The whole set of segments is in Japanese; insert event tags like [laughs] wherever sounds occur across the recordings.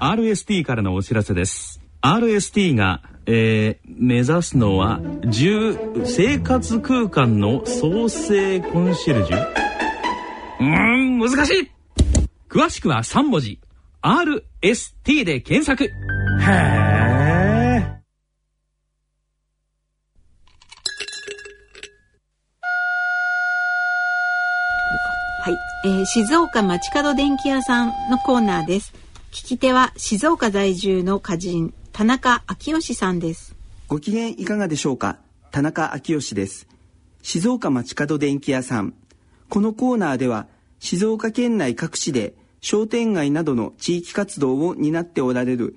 RST からのお知らせです。RST が、えー、目指すのは生活空間の創生コンシェルジュ。うーん難しい。詳しくは3文字。RST で検索。へえはい、えー、静岡町角電気屋さんのコーナーです聞き手は静岡在住の歌人田中昭義さんです。ご機嫌いかがでしょうか？田中昭義です。静岡町角電気屋さん。このコーナーでは静岡県内各地で商店街などの地域活動を担っておられる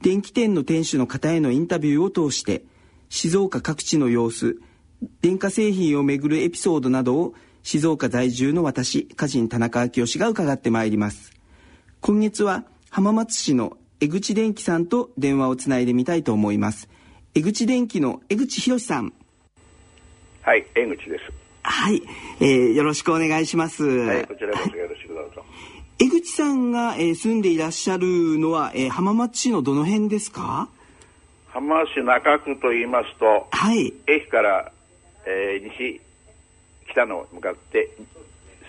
電気店の店主の方へのインタビューを通して静岡各地の様子電化製品をめぐるエピソードなどを静岡在住の私歌人田中昭義が伺ってまいります。今月は浜松市の江口電機さんと電話をつないでみたいと思います。江口電機の江口博さん。はい江口です。はい、えー、よろしくお願いします。はいこちらこそよろしくどうぞ。江口さんが、えー、住んでいらっしゃるのは、えー、浜松市のどの辺ですか？浜松市中区と言いますと、はい、駅から、えー、西北の向かって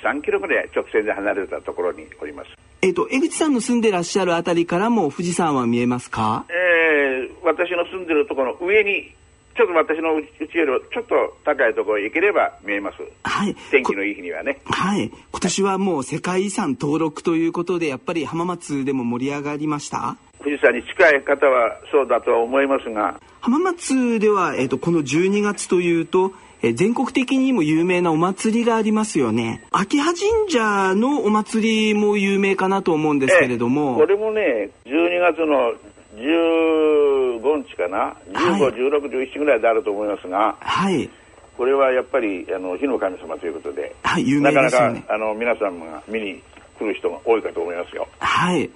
3キロぐらい直線で離れたところにおりますえっ、ー、と、江口さんの住んでらっしゃるあたりからも富士山は見えますか？えー、私の住んでるところの上に、ちょっと私のうちよりちょっと高いところへ行ければ見えます。はい。天気のいい日にはね。はい。今年はもう世界遺産登録ということで、やっぱり浜松でも盛り上がりました？富士山に近い方はそうだとは思いますが。浜松では、えっ、ー、と、この12月というと、え全国的にも有名なお祭りがありますよね。秋葉神社のお祭りも有名かなと思うんですけれども。これもね、12月の15日かな、15、はい、16、17ぐらいであると思いますが、はい。これはやっぱりあの火の神様ということで、はい、有名ですよね。なかなかあの皆さんが見に来る人が多いかと思いますよ。はい。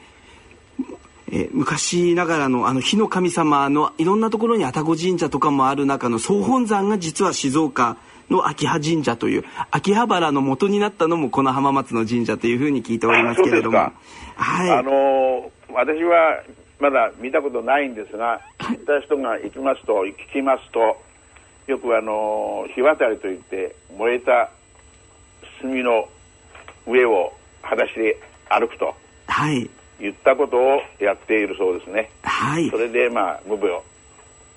えー、昔ながらのあの火の神様のいろんなところに愛宕神社とかもある中の総本山が実は静岡の秋葉神社という秋葉原の元になったのもこの浜松の神社というふうに聞いておりますけれども。はい。あのー、私はまだ見たことないんですが行った人が行きますと聞きますとよくあのー、火渡りといって燃えた炭の上を裸足で歩くと。はい言ったことをやっているそうですね。はい。それで、まあ、無病、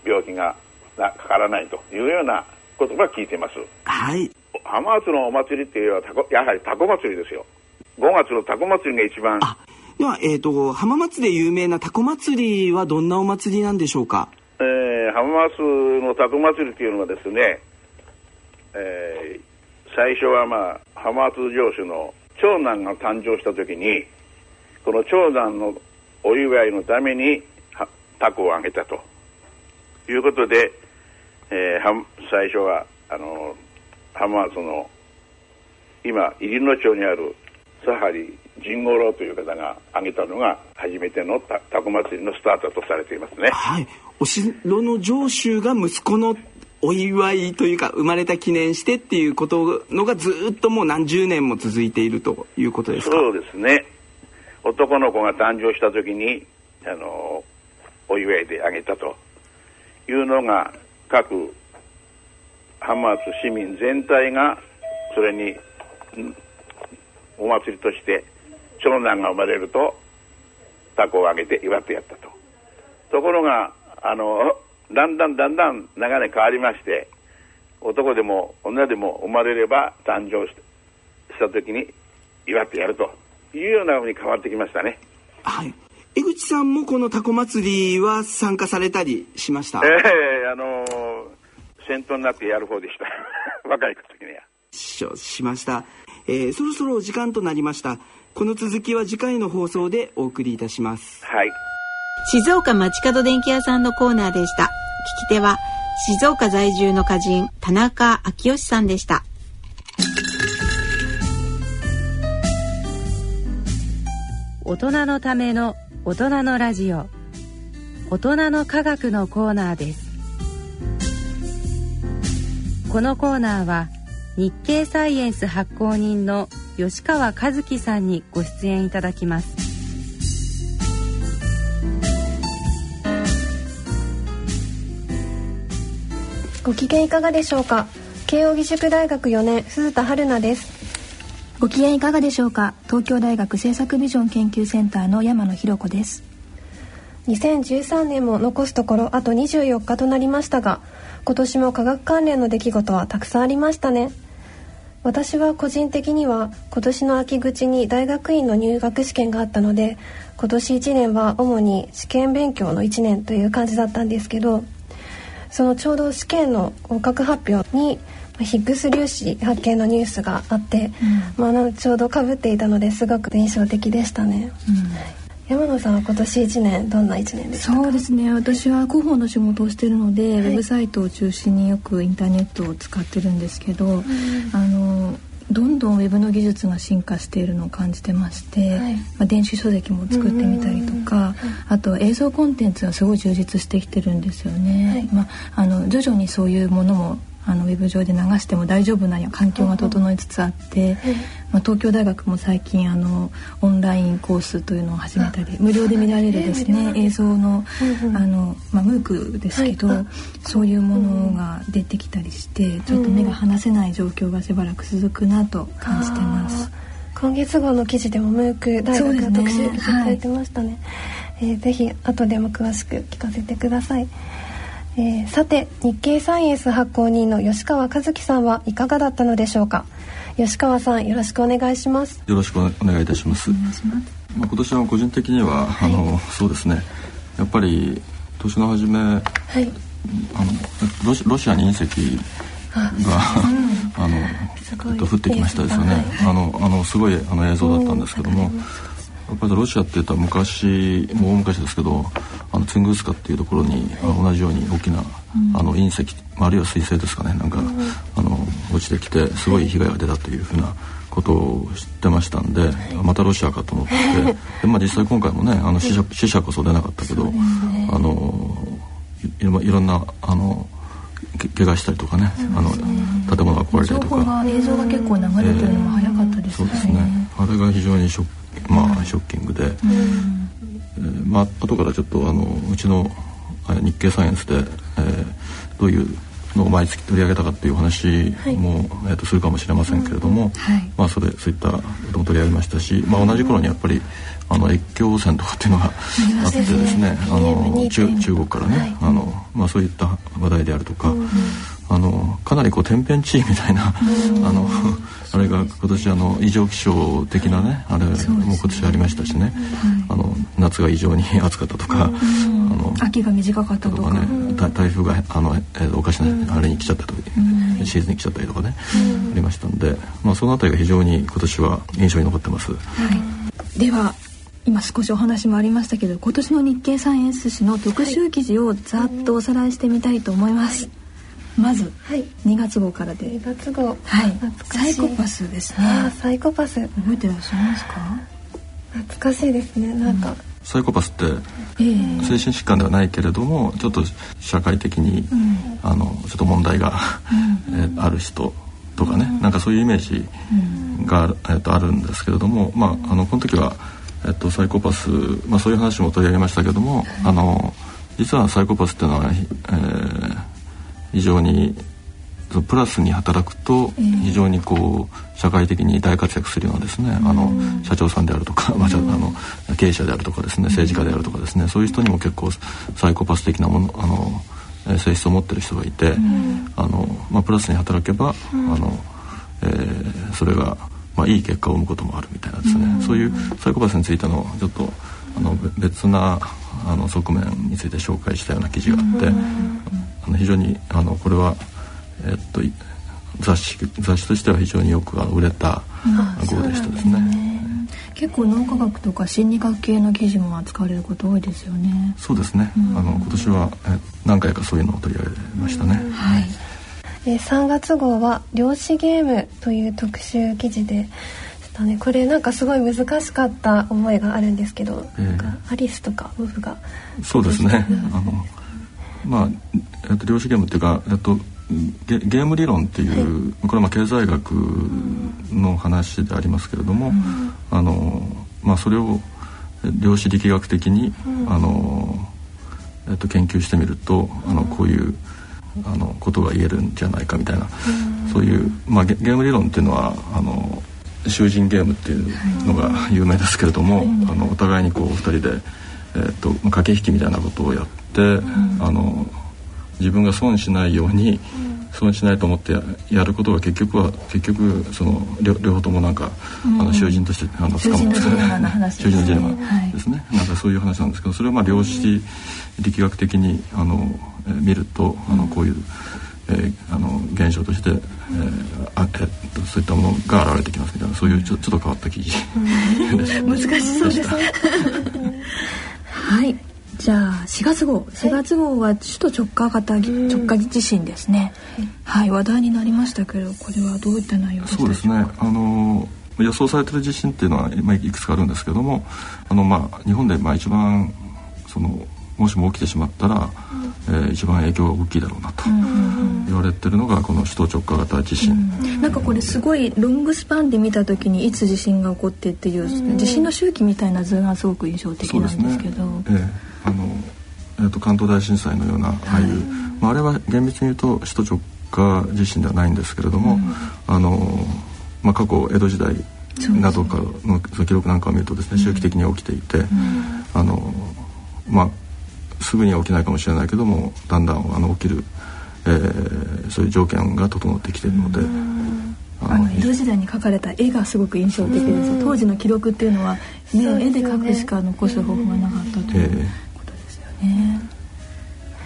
病気がなかからないというようなことが聞いています。はい。浜松のお祭りっていうのはやはりタコ祭りですよ。5月のタコ祭りが一番。あ、では、えっ、ー、と、浜松で有名なタコ祭りはどんなお祭りなんでしょうか？えー、浜松のタコ祭りっていうのはですね、えー、最初はまあ、浜松城主の長男が誕生した時に、この長男のお祝いのためにタコをあげたということで、えー、最初はあの浜松の今入野町にあるサハリ神五郎という方が挙げたのが初めてのタコ祭りのスタートとされていますね。はい、お城の城主が息子のお祝いというか生まれた記念してっていうことのがずっともう何十年も続いているということですか？そうですね。男の子が誕生した時にあのお祝いであげたというのが各浜松市民全体がそれにお祭りとして長男が生まれるとタコをあげて祝ってやったと。ところがあのだんだんだんだん流れ変わりまして男でも女でも生まれれば誕生した時に祝ってやると。いうようなふうに変わってきましたね。はい。江口さんもこのタコ祭りは参加されたりしました？ええー、あのー、先頭になってやる方でした。[laughs] 若い時には。ししました、えー。そろそろお時間となりました。この続きは次回の放送でお送りいたします。はい。静岡町角電気屋さんのコーナーでした。聞き手は静岡在住の歌人田中昭義さんでした。大人のための大人のラジオ。大人の科学のコーナーです。このコーナーは日経サイエンス発行人の吉川和樹さんにご出演いただきます。ご機嫌いかがでしょうか？慶應義塾大学4年鈴田春奈です。ご機嫌いかがでしょうか？東京大学政策ビジョン研究センターの山野博子です。2013年も残すところあと24日となりましたが今年も科学関連の出来事はたくさんありましたね。私は個人的には今年の秋口に大学院の入学試験があったので今年1年は主に試験勉強の1年という感じだったんですけどそのちょうど試験の合格発表にヒッグス粒子発見のニュースがあって、うん、まあ、ちょうどかぶっていたのですごく印象的でしたね。うん。山野さんは今年1年どんな1年ですか？そうですね。私は広報の仕事をしているので、はい、ウェブサイトを中心によくインターネットを使ってるんですけど、うん、あのどんどんウェブの技術が進化しているのを感じてまして、はい、まあ、電子書籍も作ってみたりとか、あとは映像コンテンツがすごい充実してきてるんですよね。はい、まあ、あの徐々にそういうものもあのウェブ上で流しても大丈夫な環境が整いつつあって、まあ、東京大学も最近あのオンラインコースというのを始めたり無料で見られるですね映像のあの、まあ、ムークですけど、そういうものが出てきたりしてちょっと目が離せない状況がしばらく続くなと感じてます。今月号の記事でもムーク大学の特集されてましたね。ね。はい、えー、ぜひ後でも詳しく聞かせてください。えー、さて日経サイエンス発行人の吉川和樹さんはいかがだったのでしょうか？吉川さんよろしくお願いします。よろしくお願いいたします。まあ、今年は個人的には、はい、あのそうですね。やっぱり年の初め、はい、あのロシロシアに隕石があ,、のえっと降ってきましたですよね、はい、あのあのすごいあの映像だったんですけども、やっぱりロシアって言ったら昔もう大昔ですけどあのツングースカっていうところに、同じように大きな、あの隕石あるいは彗星ですかねなんか、あの落ちてきてすごい被害が出たというふうなことを知ってましたんでまたロシアかと思って。で、まあ、実際今回もねあの死者死者こそ出なかったけど、あのいろんなあの怪我したりとかね、あの建物が壊れたりとか。映像が結構流れてるのも早かったですね、そうですね。あれが非常にショッまあショッキングで、えー、まあ後からちょっとあのうちの日経サイエンスで、えー、どういうのを毎月取り上げたかっていう話も、はい、えー、とするかもしれませんけれども、はい、まあそれそういったことも取り上げましたし、まあ、同じ頃にやっぱりあの越境汚染とかっていうのがあってですね、あの中中国からね、はい、あのまあ、そういった話題であるとか、うん、あのかなりこう天変地異みたいな、あのあれが今年あの異常気象的なねあれも今年ありましたしね、あの夏が異常に暑かったとか、あの秋が短かったとか。ね。台風があの、えー、おかしなあれに来ちゃったと、シーズンに来ちゃったりとかね、ありましたんで、まあ、その辺りが非常に今年は印象に残ってます。はい、では今少しお話もありましたけど今年の日経サイエンス誌の特集記事をざっとおさらいしてみたいと思います。はいまず、はい、2月号からで。2月号。はい。サイコパスですね。あサイコパス。覚えてらっしゃいます？か懐かしいですね。なんか、うん、サイコパスって、えー、精神疾患ではないけれどもちょっと社会的に、うん、あのちょっと問題が、うん、えー、ある人とかね、うん、なんかそういうイメージが、えー、とあるんですけれども、まあ、あのこの時は、えー、とサイコパス、まあ、そういう話も取り上げましたけども、あの実はサイコパスっていうのは、えー、非常にプラスに働くと非常にこう社会的に大活躍するようなですね、あの社長さんであるとか、まあ、あの経営者であるとかですね政治家であるとかですねそういう人にも結構サイコパス的なものあの性質を持ってる人がいて、あのまあ、プラスに働けば、あのえー、それが、まあ、いい結果を生むこともあるみたいなですね、そういうサイコパスについてのちょっとあの別なあの側面について紹介したような記事があって、あの非常にあのこれは、えっと、雑誌雑誌としては非常によく売れた号でしたですね。結構脳科学とか心理学系の記事も扱われること多いですよね。そうですね。うん、あの今年はえ何回かそういうのを取り上げましたね。はい。え3月号は量子ゲームという特集記事でしたね。これなんかすごい難しかった思いがあるんですけど、えー、なんかアリスとかウフがそうですね。あのまあえっと量子ゲームっていうかえっとゲゲーム理論っていう、はい、これはまあ経済学の話でありますけれども、うん、あのまあそれを量子力学的に、うん、あのえっと研究してみるとあのこういうあのことが言えるんじゃないかみたいな、そういう、まあ、ゲーム理論っていうのはあの囚人ゲームっていうのが有名ですけれども、あのお互いにこう二人で、えーとまあ、駆け引きみたいなことをやって、あの自分が損しないように、損しないと思ってやることが結局は結局その両両方ともなんか、あの囚人としてあの捕まって [laughs] 囚人のジレマ。ですね、なんかそういう話なんですけどそれはまあ量子力学的にあの、えー、見るとあのこういう。えー、あの現象として、えーあえっと、そういったものが現れてきますみたいなそういうちょちょっと変わった記事難しそうです [laughs] はいじゃあ4月号。4月号は首都直下型直下地震ですね、はい、話題になりましたけどこれはどういった内容でそうですね。あの予想されてる地震っていうのは、まあ、いくつかあるんですけどもあの、まあ、日本でまあ一番そのもしも起きてしまったら、うん、えー、一番影響が大きいだろうなと言われてるのがこの首都直下型地震、うん、なんかこれすごいロングスパンで見た時にいつ地震が起こってっていう、うん、地震の周期みたいな図がすごく印象的なんですけど。ね。えー、あのえーと、関東大震災のような、はい、ああいう、まあ、あれは厳密に言うと首都直下地震ではないんですけれども、あのまあ、過去江戸時代などかの記録なんかを見るとですね周期的に起きていて、あのまあすぐには起きないかもしれないけどもだんだんあの起きる、えー、そういう条件が整ってきているので。あの江戸時代に描かれた絵がすごく印象的です当時の記録っていうのは、ね、ね絵で描くしか残す方法がなかったということですよね。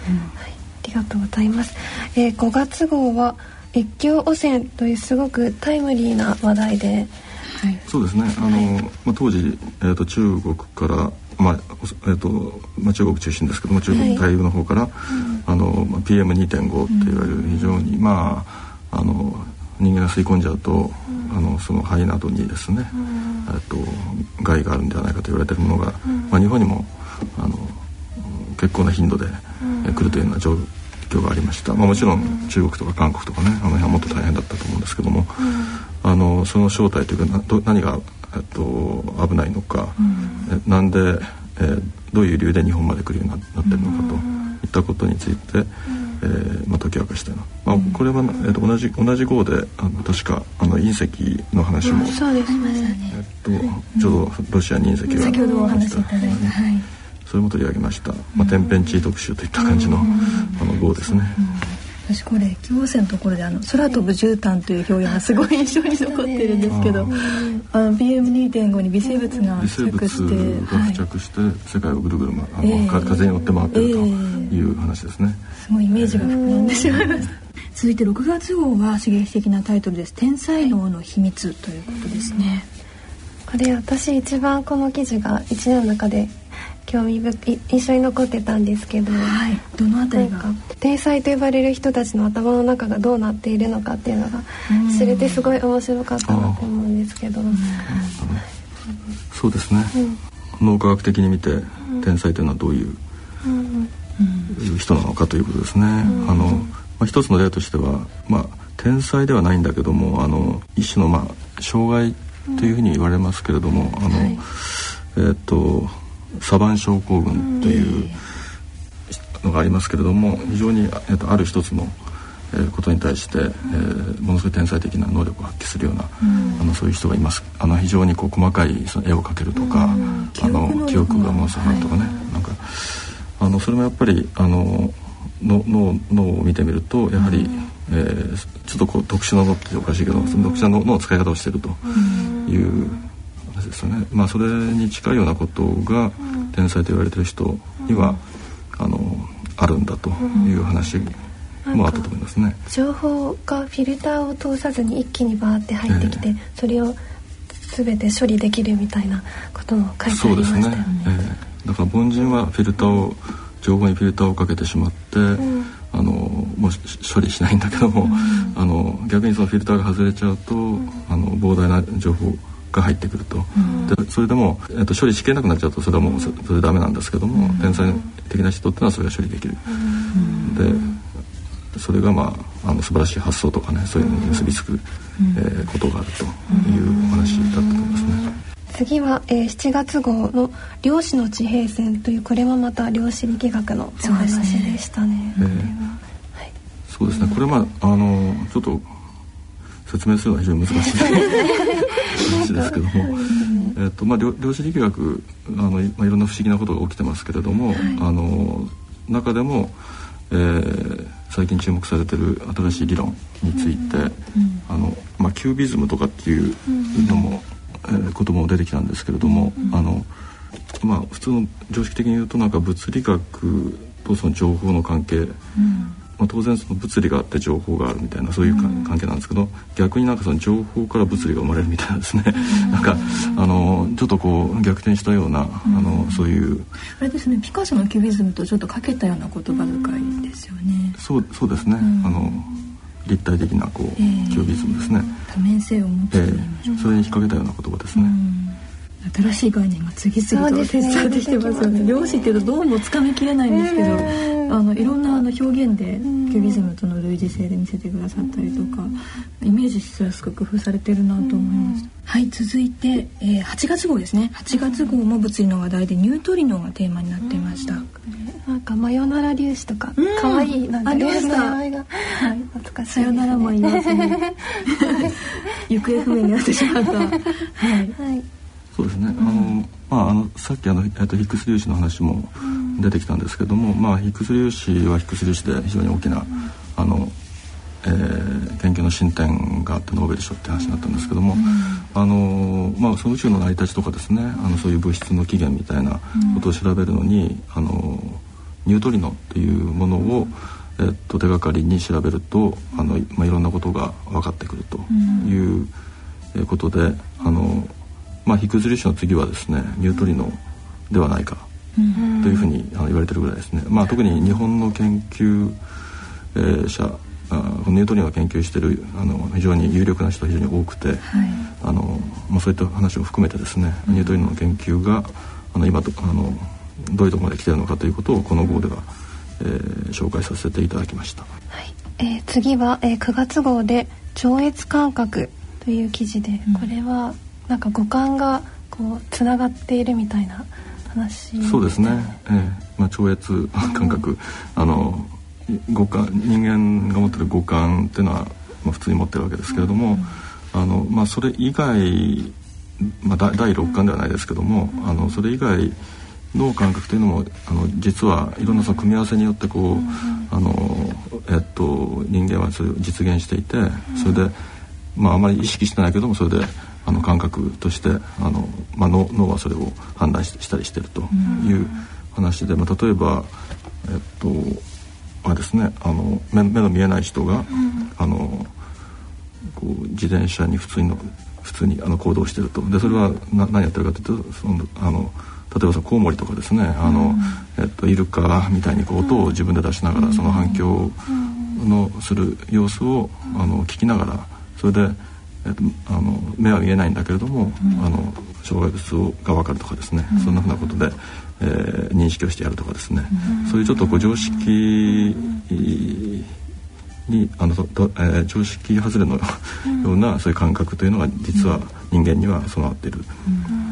うん、はい、ありがとうございます。えー、5月号は越境汚染というすごくタイムリーな話題で、はい、そうですね。あの、はい、まあ当時えっ、ー、と中国からまあえーとまあ、中国中心ですけども中国大陸の方から、はい、あのまあ、PM2.5 っていわれる非常に、うん、まああの人間が吸い込んじゃうと、うん、あのその肺などにですね、うん、えっと害があるんではないかと言われているものが、まあ、日本にもあの結構な頻度で、え来るというような状況がありました、まあ、もちろん中国とか韓国とかねあの辺はもっと大変だったと思うんですけども、あのその正体というかな何がえっと、危ないのか、うん、なんで、えー、どういう理由で日本まで来るようになってるのかといったことについて、うん、えー、まあ、解き明かしたいな、まあ、これは、えー、と同じ同じ号であの確かあの隕石の話も、そうですね、えっと、ちょうどロシアに隕石が先ほどお話しいただいて、はい、それも取り上げました、まあ、天変地異特集といった感じの,、あの号ですね。私これ京王線のところであの空飛ぶ絨毯という表現がすごい印象に残ってるんですけど、あの PM2.5 に微生物が付着してが付着して世界をぐるぐる、まあの風に乗って回ってるという話ですね、すごいイメージが膨らんでしまいました、続いて6月号は刺激的なタイトルです。天才能の秘密ということですね、これ私一番この記事が一年の中で興味深印象に残ってたんですけど、はい、どのあたりが？天才と呼ばれる人たちの頭の中がどうなっているのかっていうのが知れてすごい面白かったなと思うんですけど、そうですね、うん、脳科学的に見て天才というのはどういう、うん、人なのかということですね、あの、まあ、一つの例としてはまあ天才ではないんだけどもあの一種のまあ障害というふうに言われますけれども、あの、はい、えっ、とサバン症候群というのがありますけれども非常に、えっと、ある一つの、えー、ことに対して、えー、ものすごい天才的な能力を発揮するような、あのそういう人がいます。あの非常にこう細かいその絵を描けるとか、あの記憶が。ものすごいとかね、はい、なんかあのそれもやっぱりあのの脳脳を見てみるとやはり、えー、ちょっとこう特殊な脳っておかしいけど、その特殊な脳の使い方をしているという話ですよね。まあそれに近いようなことが天才と言われてる人には、あのあるんだという話もあったと思いますね。情報がフィルターを通さずに一気にバーって入ってきて、えー、それを全て処理できるみたいなことも書いてありましたよね。ね。えー、だから凡人はフィルターを情報にフィルターをかけてしまって、うん、あのもう処理しないんだけども、うん、あの逆にそのフィルターが外れちゃうと、うん、あの膨大な情報が入ってくると、でそれでも、えっと、処理しきれなくなっちゃうとそれはもうそれダメなんですけども、天才的な人っていうのはそれが処理できる。でそれがまああの素晴らしい発想とかねそういうのに結びつく、えー、ことがあるというお話だったと思いますね。次は、えー、7月号の「量子の地平線」というこれもまた量子力学のお話でしたね。そうですね。これまああのちょっと説明するのは非常に難しい。話ですけども、えっとまあ、量子力学あの、まあ、いろんな不思議なことが起きてますけれども、はい、あの中でも、えー、最近注目されてる新しい理論について、うん、あのまあ、キュービズムとかっていうのも、うん、えー、言葉も出てきたんですけれども、うん、あのまあ、普通の常識的に言うとなんか物理学とその情報の関係、まあ、当然その物理があって情報があるみたいなそういう関係なんですけど、逆になんかその情報から物理が生まれるみたいなですね、なんかあのちょっとこう逆転したような、あのそういう。あれですねピカソのキュビズムとちょっとかけたような言葉遣いですよね。そうそうですね、あの立体的なこう、キュビズムですね。多面性を持つ、えー、それに引っ掛けたような言葉ですね。新しい概念が次々と手伝ってきてますよね。漁師っていうとどうもつかみきれないんですけど、あのいろんなあの表現でキュビズムとの類似性で見せてくださったりとか、イメージしやすく工夫されてるなと思います。はい続いて、えー、8月号ですね。8月号も物理の話題でニュートリノがテーマになっていました。なんかマヨナラ粒子とか可愛いなんか粒子の名前が、はい、懐かしい。さよならも言わずに行方不明になってしまった。はい。はいそうですね、うん、あのまああのさっきあの、えっと、ヒックス粒子の話も出てきたんですけども、まあヒックス粒子はヒックス粒子で非常に大きな、あの、えー、研究の進展があってノーベル賞って話になったんですけども、あのまあその宇宙の成り立ちとかですねあのそういう物質の起源みたいなことを調べるのに、あのニュートリノっていうものを、えっと、手がかりに調べるとあの、まあ、いろんなことが分かってくるということで、あのまあ、ヒクズ粒子の次はですねニュートリノではないかというふうにあの言われてるぐらいですね、まあ、特に日本の研究、えー、者あニュートリノを研究しているあの非常に有力な人が非常に多くて、はい、あのまあ、そういった話も含めてですね、ニュートリノの研究があの今とあのどういうところまで来ているのかということをこの号では、えー、紹介させていただきました、はい。えー、次は、えー、9月号で「超越感覚」という記事で、これはなんか五感がこうつながっているみたいな話そうですね、えーまあ、超越感覚、うん、あの五感人間が持ってる五感っていうのは、まあ、普通に持ってるわけですけれども、うん、あのまあ、それ以外、まあ、第六感ではないですけども、うん、あのそれ以外の感覚というのもあの実はいろんなその組み合わせによってこう、あのえっと、人間はそれを実現していてそれで、まあ、あまり意識してないけどもそれであの感覚としてあの、まあ、脳脳はそれを判断したりしてるという話で、まあ、例えば、えっとあですねあの目目の見えない人が、あのこう自転車に普通に普通にあの行動してると。でそれはな何やってるかというとそのあの例えばそのコウモリとかですねあの、えっと、イルカみたいにこう音を自分で出しながらその反響のする様子をあの聞きながらそれでえっと、あの目は見えないんだけれども、うん、あの障害物が分かるとかですね、うん、そんなふうなことで、えー、認識をしてやるとかですね、うん、そういうちょっとこう常識にあのと、えー、常識外れのようなそういう感覚というのが実は人間には備わっている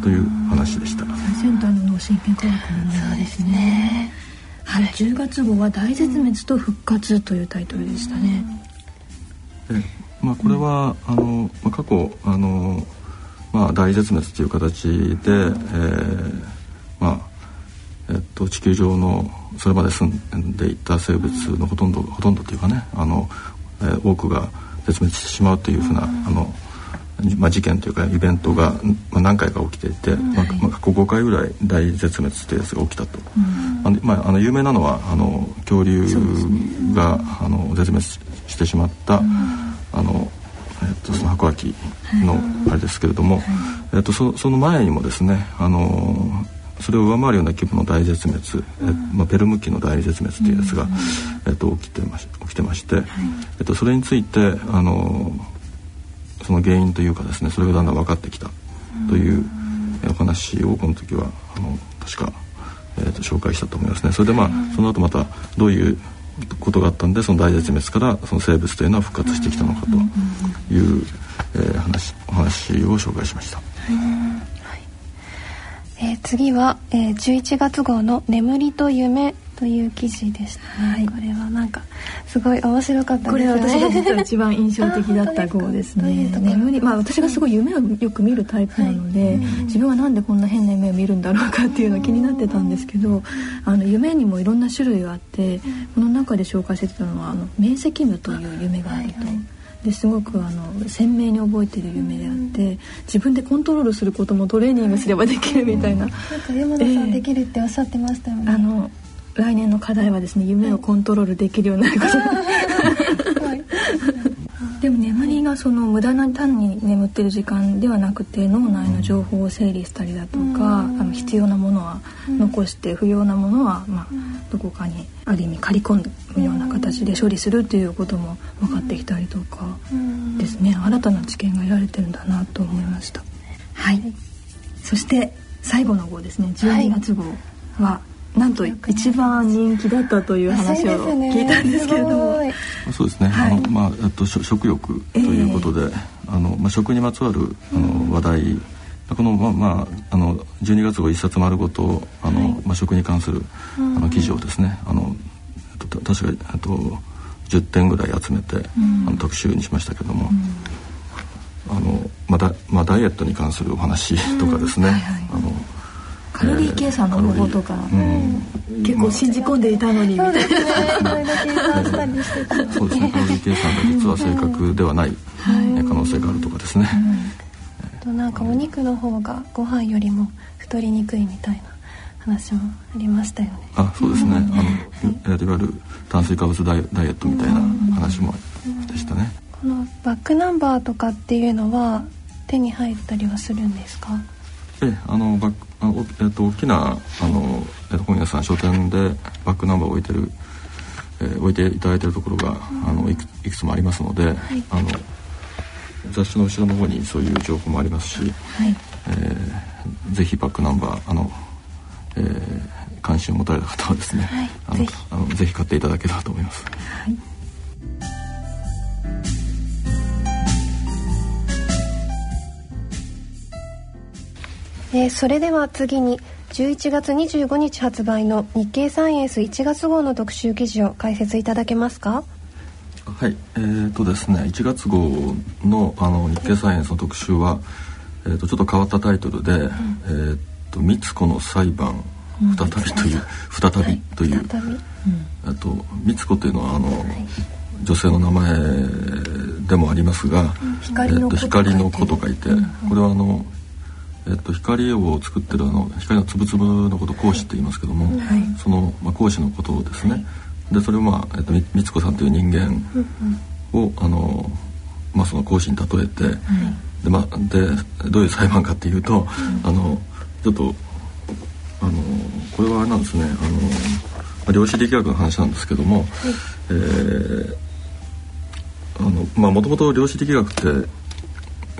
という話でした。最先端の脳神経科学のそうですね。はい、10月号は大絶滅と復活というタイトルでしたね。まあ、これは、あの、まあ、過去あの、まあ、大絶滅という形で、えーまあえっと、地球上のそれまで住んでいた生物のほとんどほとんどというかねあの、えー、多くが絶滅してしまうというふうなあの、まあ、事件というかイベントが、まあ、何回か起きていて、まあまあ、過去5回ぐらい大絶滅というやつが起きたと、あのまあ、あの有名なのはあの恐竜が、あの絶滅してしまった、あの、えっと、その白亜紀のあれですけれども、えっと、そその前にもですねあのそれを上回るような規模の大絶滅、えまあ、ペルム紀の大絶滅というやつが、えっと、起きてまし起きてまして、えっと、それについてあのその原因というかですねそれがだんだん分かってきたというお話をこの時はあの確か、えー、と紹介したと思いますね。それでまあその後またどういうことがあったんでその大絶滅からその生物というのは復活してきたのかという、えー、話お話を紹介しました。えー、次は、えー、11月号の「眠りと夢」という記事でした、はい、これはなんかすごい面白かったこれは私が実は一番印象的だった号ですね。眠りまあ私がすごい夢をよく見るタイプなので、はい、自分はなんでこんな変な夢を見るんだろうかっていうの気になってたんですけどあの夢にもいろんな種類があってこの中で紹介してたのはあの明晰夢という夢があると。ですごくあの鮮明に覚えてる夢であって、自分でコントロールすることもトレーニングすればできるみたいな。なんか山田さんできるっておっしゃってましたよね。あの来年の課題はですね夢をコントロールできるようになること、はい、[laughs] でも眠りがその無駄な単に眠ってる時間ではなくて脳内の情報を整理したりだとか、あの必要なものは残して不要なものは、まあ、どこかにある意味刈り込むような形で処理するっていうことも分かってきたりとかですね。新たな知見が得られてるんだなと思いました。はい、そして最後の号ですね。12月号は、はいなんと一番人気だったという話を聞いたんですけれども、ね、そうですね、はい、あのまあえっと食欲ということで、えー、あのまあ食にまつわるあの話題、うん、このまあまああの12月号一冊丸ごとあの、はい、まあ食に関するあの記事をですね、あの確かえっと10点ぐらい集めて、うん、あの特集にしましたけども。うん、あのまだまあ、ダイエットに関するお話とかですね、はいはい、あのカロリー計算の方法とか、結構信じ込んでいたのに。みたいな、そうですね。そうですね。カロリー計算が実は正確ではない可能性があるとかですね、となんかお肉の方がご飯よりも太りにくいみたいな話もありましたよね。あそうですね、あのいわゆる炭水化物ダイエットみたいな話もでしたね、このバックナンバーとかっていうのは手に入ったりはするんですか？えあのバックあの、えっと、大きなあの、えっと、本屋さん書店でバックナンバーを置いてる、えー、置いていただいてるところが、うん、あのいくいくつもありますので、はい、あの雑誌の後ろの方にそういう情報もありますし、はい、えー、ぜひバックナンバーあの、えー、関心を持たれた方はですね、はい、あのぜひ。あのぜひ買っていただければと思います。はいえー、それでは次に11月25日発売の日経サイエンス1月号の特集記事を解説いただけますか？はいえーとですね1月号のあの日経サイエンスの特集は、えーと、ちょっと変わったタイトルで「うん、えーと、光子の裁判再び」という、うん、再びという、あと光子というのはあの、はい、女性の名前でもありますが、うん、光の子と書いて、これはあのえっと、光を作ってるあの光のつぶつぶのことを講師って言いますけども、はい、その、まあ、講師のことをですね、はい、でそれを、まあえっと、光子さんという人間を、あのまあ、その講師に例えて、はい、でまあ、でどういう裁判かっていうと、あのちょっとあのこれはあれなんですねあの、まあ、量子力学の話なんですけども、はい、えーあのまあもともと量子力学って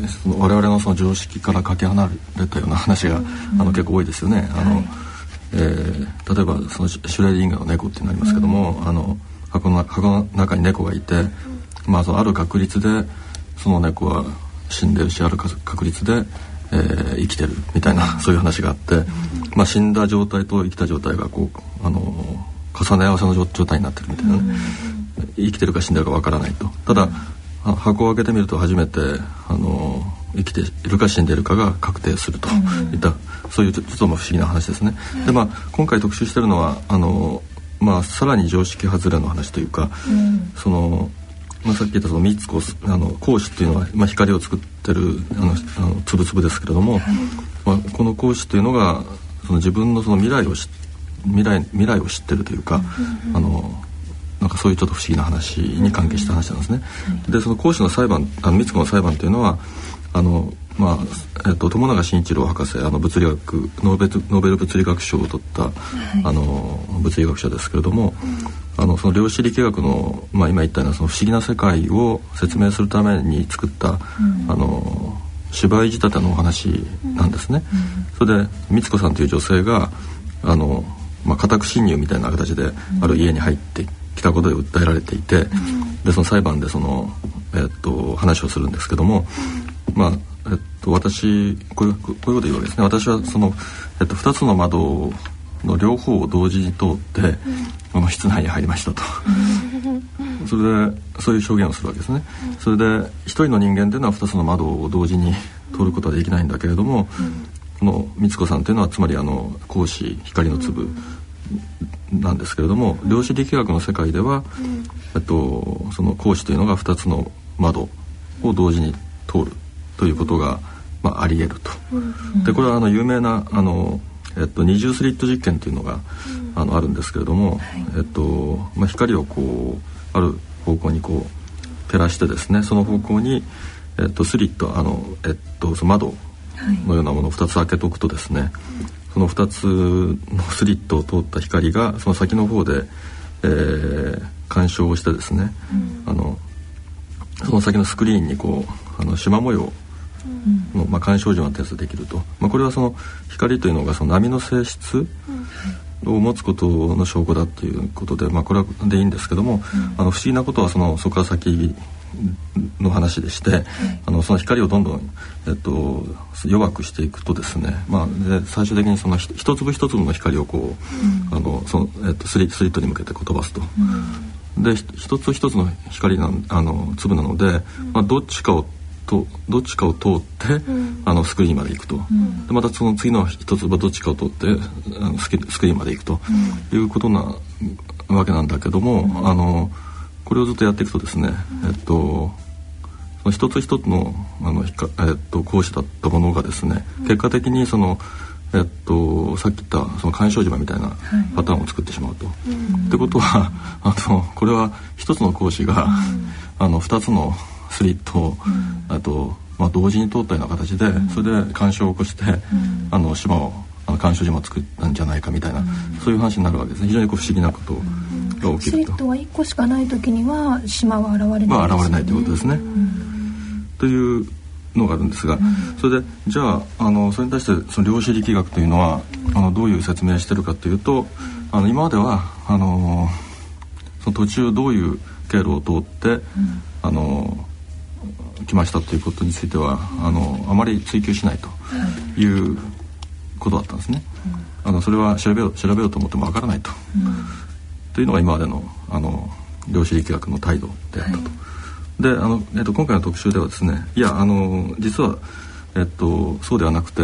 その我々のその常識からかけ離れたような話が、あの結構多いですよね。あの、はい、えー、例えばそのシュレーディンガーの猫ってなりますけども、あの箱の箱の中に猫がいて、まあそのある確率でその猫は死んでるしある確率で、えー、生きてるみたいなそういう話があって、まあ死んだ状態と生きた状態がこうあの重ね合わせの状態になってるみたいな、ね、生きてるか死んでるかわからないと。ただ箱を開けてみると初めてあの生きているか死んでいるかが確定すると。いった、うん、そういうちょっとまあ不思議な話ですね。うん、でまあ今回特集してるのはあのまあさらに常識外れの話というか、うん、そのまあ、さっき言ったその三つ子あの光子っていうのは、まあ、光を作ってるあのあのつぶつぶですけれども、まあ、この光子っていうのがその自分のその未来を未来未来を知ってるというか、あのなんかそういうちょっと不思議な話に関係した話なんですね。でその講師の裁判あの三つ子の裁判というのはあのまあえっと、友永慎一郎博士あの物理学ノーベルノーベル物理学賞を取った、はい、あの物理学者ですけれども、うん、あのその量子力学の、まあ、今言ったようなその不思議な世界を説明するために作った、うん、あの芝居仕立てのお話なんですね。うん、それで光子さんという女性があの、まあ、家宅侵入みたいな形である家に入って来たことで訴えられていて、うん、でその裁判でその、えっと、話をするんですけども、まあえっと、私こういうこういうこと言うわけですね。私はその、えっと、2つの窓の両方を同時に通って、この室内に入りましたと、それでそういう証言をするわけですね、それで一人の人間というのは2つの窓を同時に通ることはできないんだけれども、この光子さんというのはつまりあの光子光の粒なんですけれども量子力学の世界では、えっと、その光子というのが2つの窓を同時に通るということが、まあ、ありえると。でこれはあの有名なあのえっと、二重スリット実験というのが、あのあるんですけれども、えっとまあ、光をこうある方向にこう照らしてですねその方向に、えっと、スリットあの、えっと、その窓のようなものを2つ開けておくとですね、その2つのスリットを通った光がその先の方で、えー、干渉をしてですね、うん、あのその先のスクリーンにこうあの縞模様の、まあ、干渉時が点数できると、まあ、これはその光というのがその波の性質を持つことの証拠だっていうことで、まあ、これはでいいんですけども、あの不思議なことはそのそこから先の話でして、あのその光をどんどん、えっと、弱くしていくとですね、まあ、で最終的にその一粒一粒の光をこう、あのそのえっと、スリスリットに向けて飛ばすと。で一つ一つの光なあの粒なので、まあ、どっちかをとどっちかを通って、うん、あのスクリーンまで行くと、うん、でまたその次の一つはどっちかを通ってあのスクリーンまで行くと、うん、いうことなわけなんだけども、あのこれをずっとやっていくとですね、えっとその一つ一つのあの、えっと、講師だったものがですね、結果的にそのえっと、さっき言ったその干渉島みたいなパターンを作ってしまうと。はい、ってことはあのこれは一つの講師が、あの二つのスリットを、あと、まあ、同時に通ったような形で、それで干渉を起こして、あの島をあの干渉島を作ったんじゃないかみたいな、そういう話になるわけですね。非常にこう不思議なことが起きると。スリットは1個しかない時には島は現れない、ね、まあ、現れないということですね。というのがあるんですが、それでじゃああのそれに対してその量子力学というのはあのどういう説明してるかというとあの今まではあのその途中どういう経路を通って、あのきましたということについてはあのあまり追求しないとい。うことだったんですね。あのそれは調べよう調べようと思ってもわからないと、というのが今までのあの量子力学の態度であったと。であの、えっと、今回の特集ではですねいやあの実は、えっと、そうではなくて、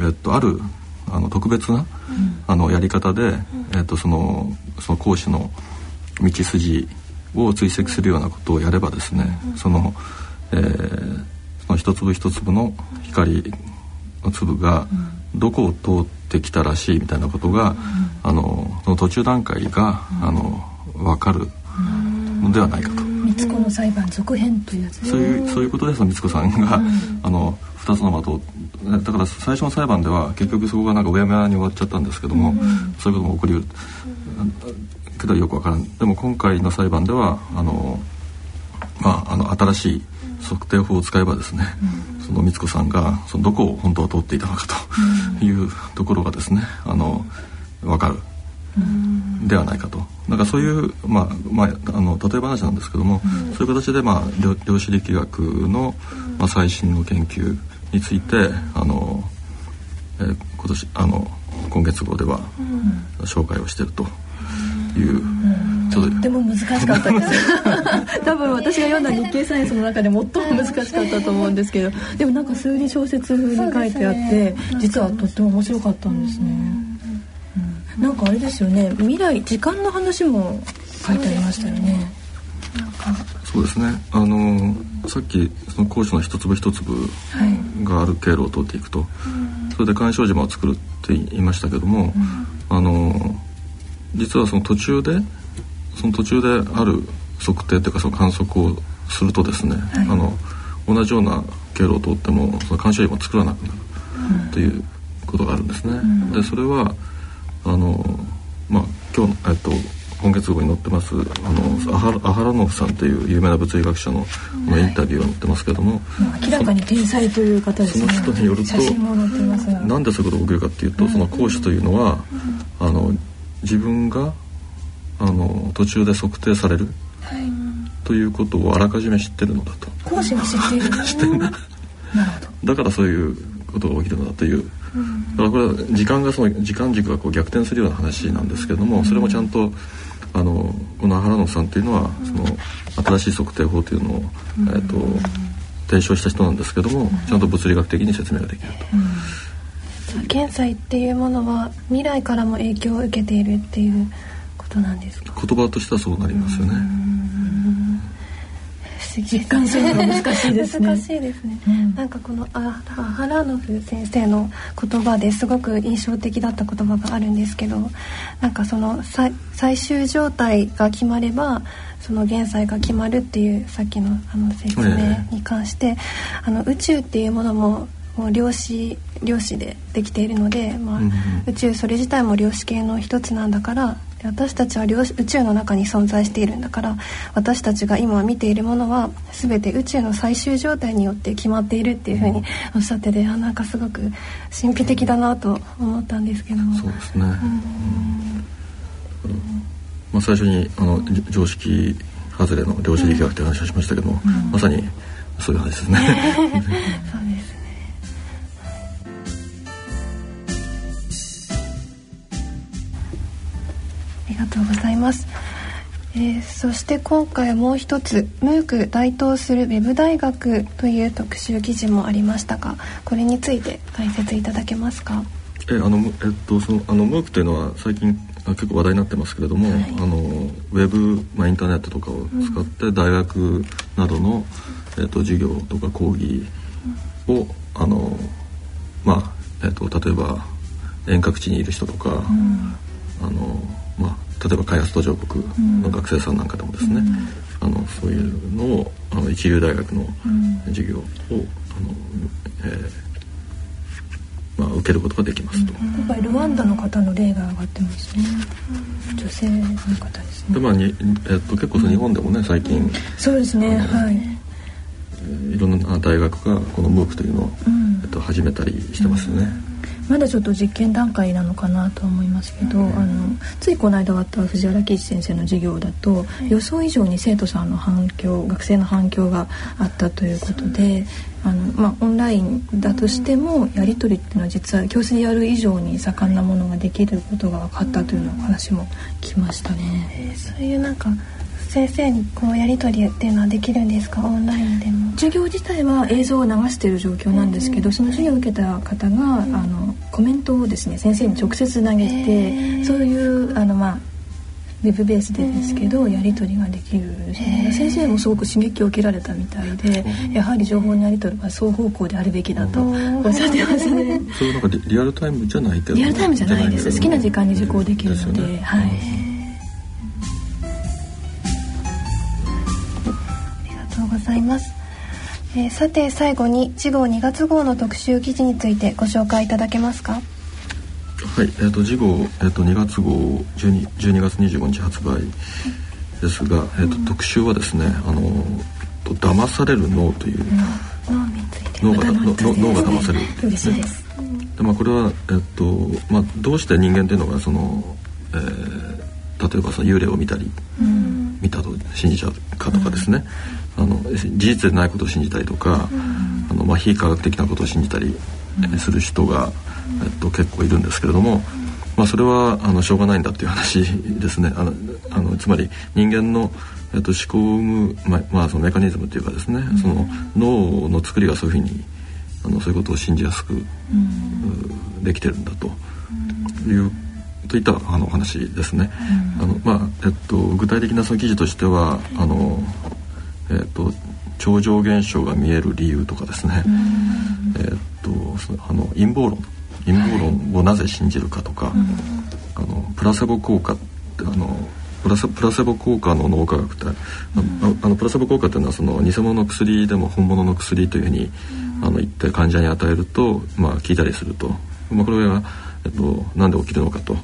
えっと、あるあの特別な、あのやり方で、えっと、そのその講師の道筋を追跡するようなことをやればですね、そのえー、その一粒一粒の光の粒がどこを通ってきたらしいみたいなことが、あのその途中段階が、あの分かるのではないかと。光子の裁判続編というやつ、そういうそういうことでその光子さんが、あの二つの的だから最初の裁判では結局そこがなんかうやむやに終わっちゃったんですけども、そういうことも起こりうる。けどよくわからん。でも今回の裁判ではあのまああの新しい測定法を使えばですね、うん、その光子さんがそのどこを本当は通っていたのかというところがですねあの分かる。ではないかと。なんかそういう、まあまあ、あの例え話なんですけども、うん、そういう形で、まあ、量子力学の、まあ、最新の研究についてあの、えー、今年あの今月号では紹介をしているという。とっても難しかったです。[laughs] 多分私が読んだ日経サイエンスの中で最も難しかったと思うんですけどでもなんか数理小説風に書いてあって、実はとっても面白かったんですね、うん、なんかあれですよね。未来時間の話も書いてありましたよね。そうですね。あのさっきその講師の一粒一粒がある経路を通っていくと、はい、それで干渉島を作るって言いましたけども、うん、あの実はその途中でその途中である測定というかその観測をするとですね、はい、あの同じような経路を通ってもその干渉員も作らなくなるということがあるんですね。うん、でそれはあのまあ今日えっと今月号に載ってますあのアハアハラノフさんという有名な物理学者のこのインタビューが載ってますけども、はい、明らかに天才という方ですね。その人によるとなんでそういうことが起きるかっていうと、その講師というのは、あの自分があの途中で測定される、はい、ということをあらかじめ知ってるのだと。講師が知っている [laughs] 知ってる。だからそういうことが起きるのだというだからこれは時間がその時間軸がこう逆転するような話なんですけどもそれもちゃんとあのこの原野さんっていうのはその新しい測定法というのを、えー、と提唱した人なんですけどもちゃんと物理学的に説明ができると。現在っていうものは未来からも影響を受けているっていうことなんですか？言葉としてはそうなりますよね。実感するの難しいですね。難しいですね。うん、なんかこのアハラノフ先生の言葉ですごく印象的だった言葉があるんですけど、なんかその最終状態が決まればその現在が決まるっていうさっきのあの説明に関して、あの宇宙っていうものももう量子量子でできているので、まあ、宇宙それ自体も量子系の一つなんだから私たちは宇宙の中に存在しているんだから私たちが今見ているものは全て宇宙の最終状態によって決まっているっていうふうにおっしゃっててあなんかすごく神秘的だなと思ったんですけども。そうですね、うん。まあ、最初にあの常識外れの量子力学って話をしましたけども、うん、まさにそういう話ですね。[laughs] そうですがとうございます。えー、そして今回もう一つムーク台頭するウェブ大学という特集記事もありましたがこれについて解説いただけますか？えあのえっとそのあのムークというのは最近結構話題になってますけれども、はい、あのウェブ、まあ、インターネットとかを使って大学などの、えっと、授業とか講義を、あのまあ、えっと、例えば遠隔地にいる人とか、うん、あのまあ例えば開発途上国の学生さんなんかでもですね、うん、あのそういうのをあの一流大学の授業を、あのえー、まあ、受けることができますと。今回ルワンダの方の例が上がってますね。女性の方ですね。でまあにえっと結構日本でもね最近、そうですねはい。いろんな大学がこのムークというのを、えっと、始めたりしてますよね。まだちょっと実験段階なのかなと思いますけど、うん、あのついこの間終わった藤原喜一先生の授業だと、はい、予想以上に生徒さんの反響学生の反響があったということであの、まあ、オンラインだとしてもやり取りっていうのは実は教室でやる以上に盛んなものができることが分かったというような話も聞きましたね。えー、そういうなんか先生にこうやり取りっていうのはできるんですか？オンラインでも。授業自体は映像を流している状況なんですけど、その授業を受けた方が、あのコメントをですね先生に直接投げて、そういうあのまあウェブベースでですけど、やり取りができるですね先生もすごく刺激を受けられたみたいで、やはり情報のやり取りは双方向であるべきだとおっしゃってますね。[laughs] そうなんかリアルタイムじゃないけど。リアルタイムじゃないです。好きな時間に受講できるので、ね、はい。ざいます、えー、さて最後に次号2月号の特集記事についてご紹介いただけますか？はい、えーと、次号、えーと、2月号 12, 12月25日発売ですが、えーと、うん、特集はですね「あのと騙される脳」という、脳が脳が騙される、ね、嬉しいです、でまあ、これは、えーとまあ、どうして人間というのがその、えー、例えばその幽霊を見たり、うん、見たと信じちゃうかとかですね、うん。あの事実でないことを信じたりとか、あのまあ、非科学的なことを信じたりする人が、えっと、結構いるんですけれども、まあ、それはあのしょうがないんだっていう話ですね。あのあのつまり人間の、えっと、思考を生む、ままあ、そのメカニズムというかですね、その脳の作りがそういうふうにあのそういうことを信じやすく、できてるんだというといったあの話ですね。あのまあえっと、具体的なその記事としてはあのえーと、超常現象が見える理由とかですね、えーと、あの陰謀論。陰謀論をなぜ信じるかとか、はい、あのプラセボ効果ってあのプラセプラセボ効果の脳科学って、ああのプラセボ効果っていうのはその偽物の薬でも本物の薬というふうに、あの言って患者に与えると、まあ、効いたりすると、まあ、これは、えっと、なんで起きるのかと。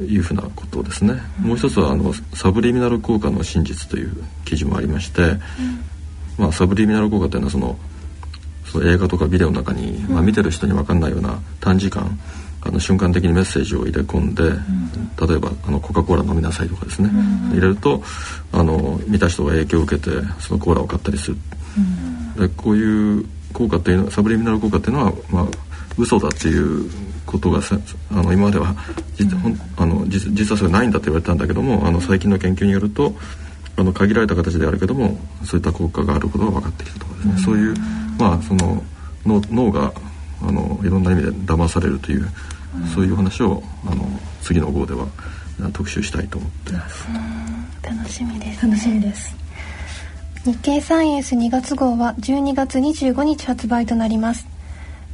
いうふうなことですね、うん、もう一つはあのサブリミナル効果の真実という記事もありまして、うん、まあ、サブリミナル効果というのはそのその映画とかビデオの中に、まあ、見てる人に分かんないような短時間あの瞬間的にメッセージを入れ込んで、例えばあのコカ・コーラ飲みなさいとかですね、入れるとあの見た人が影響を受けてそのコーラを買ったりする、でこういう効果っていうのはサブリミナル効果っていうのは、まあ嘘だっていうことがあの今までは実,、あの実実はそれないんだと言われたんだけどもあの最近の研究によるとあの限られた形であるけどもそういった効果があることが分かってきたところですね、そういうまあその脳脳があのいろんな意味で騙されるという、そういう話をあの次の号では特集したいと思ってます。楽しみです、ね、楽しみです。日経サイエンス2月号は12月25日発売となります。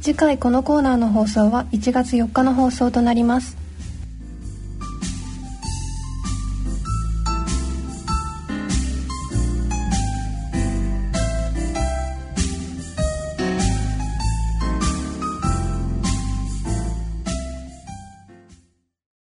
次回このコーナーの放送は1月4日の放送となります。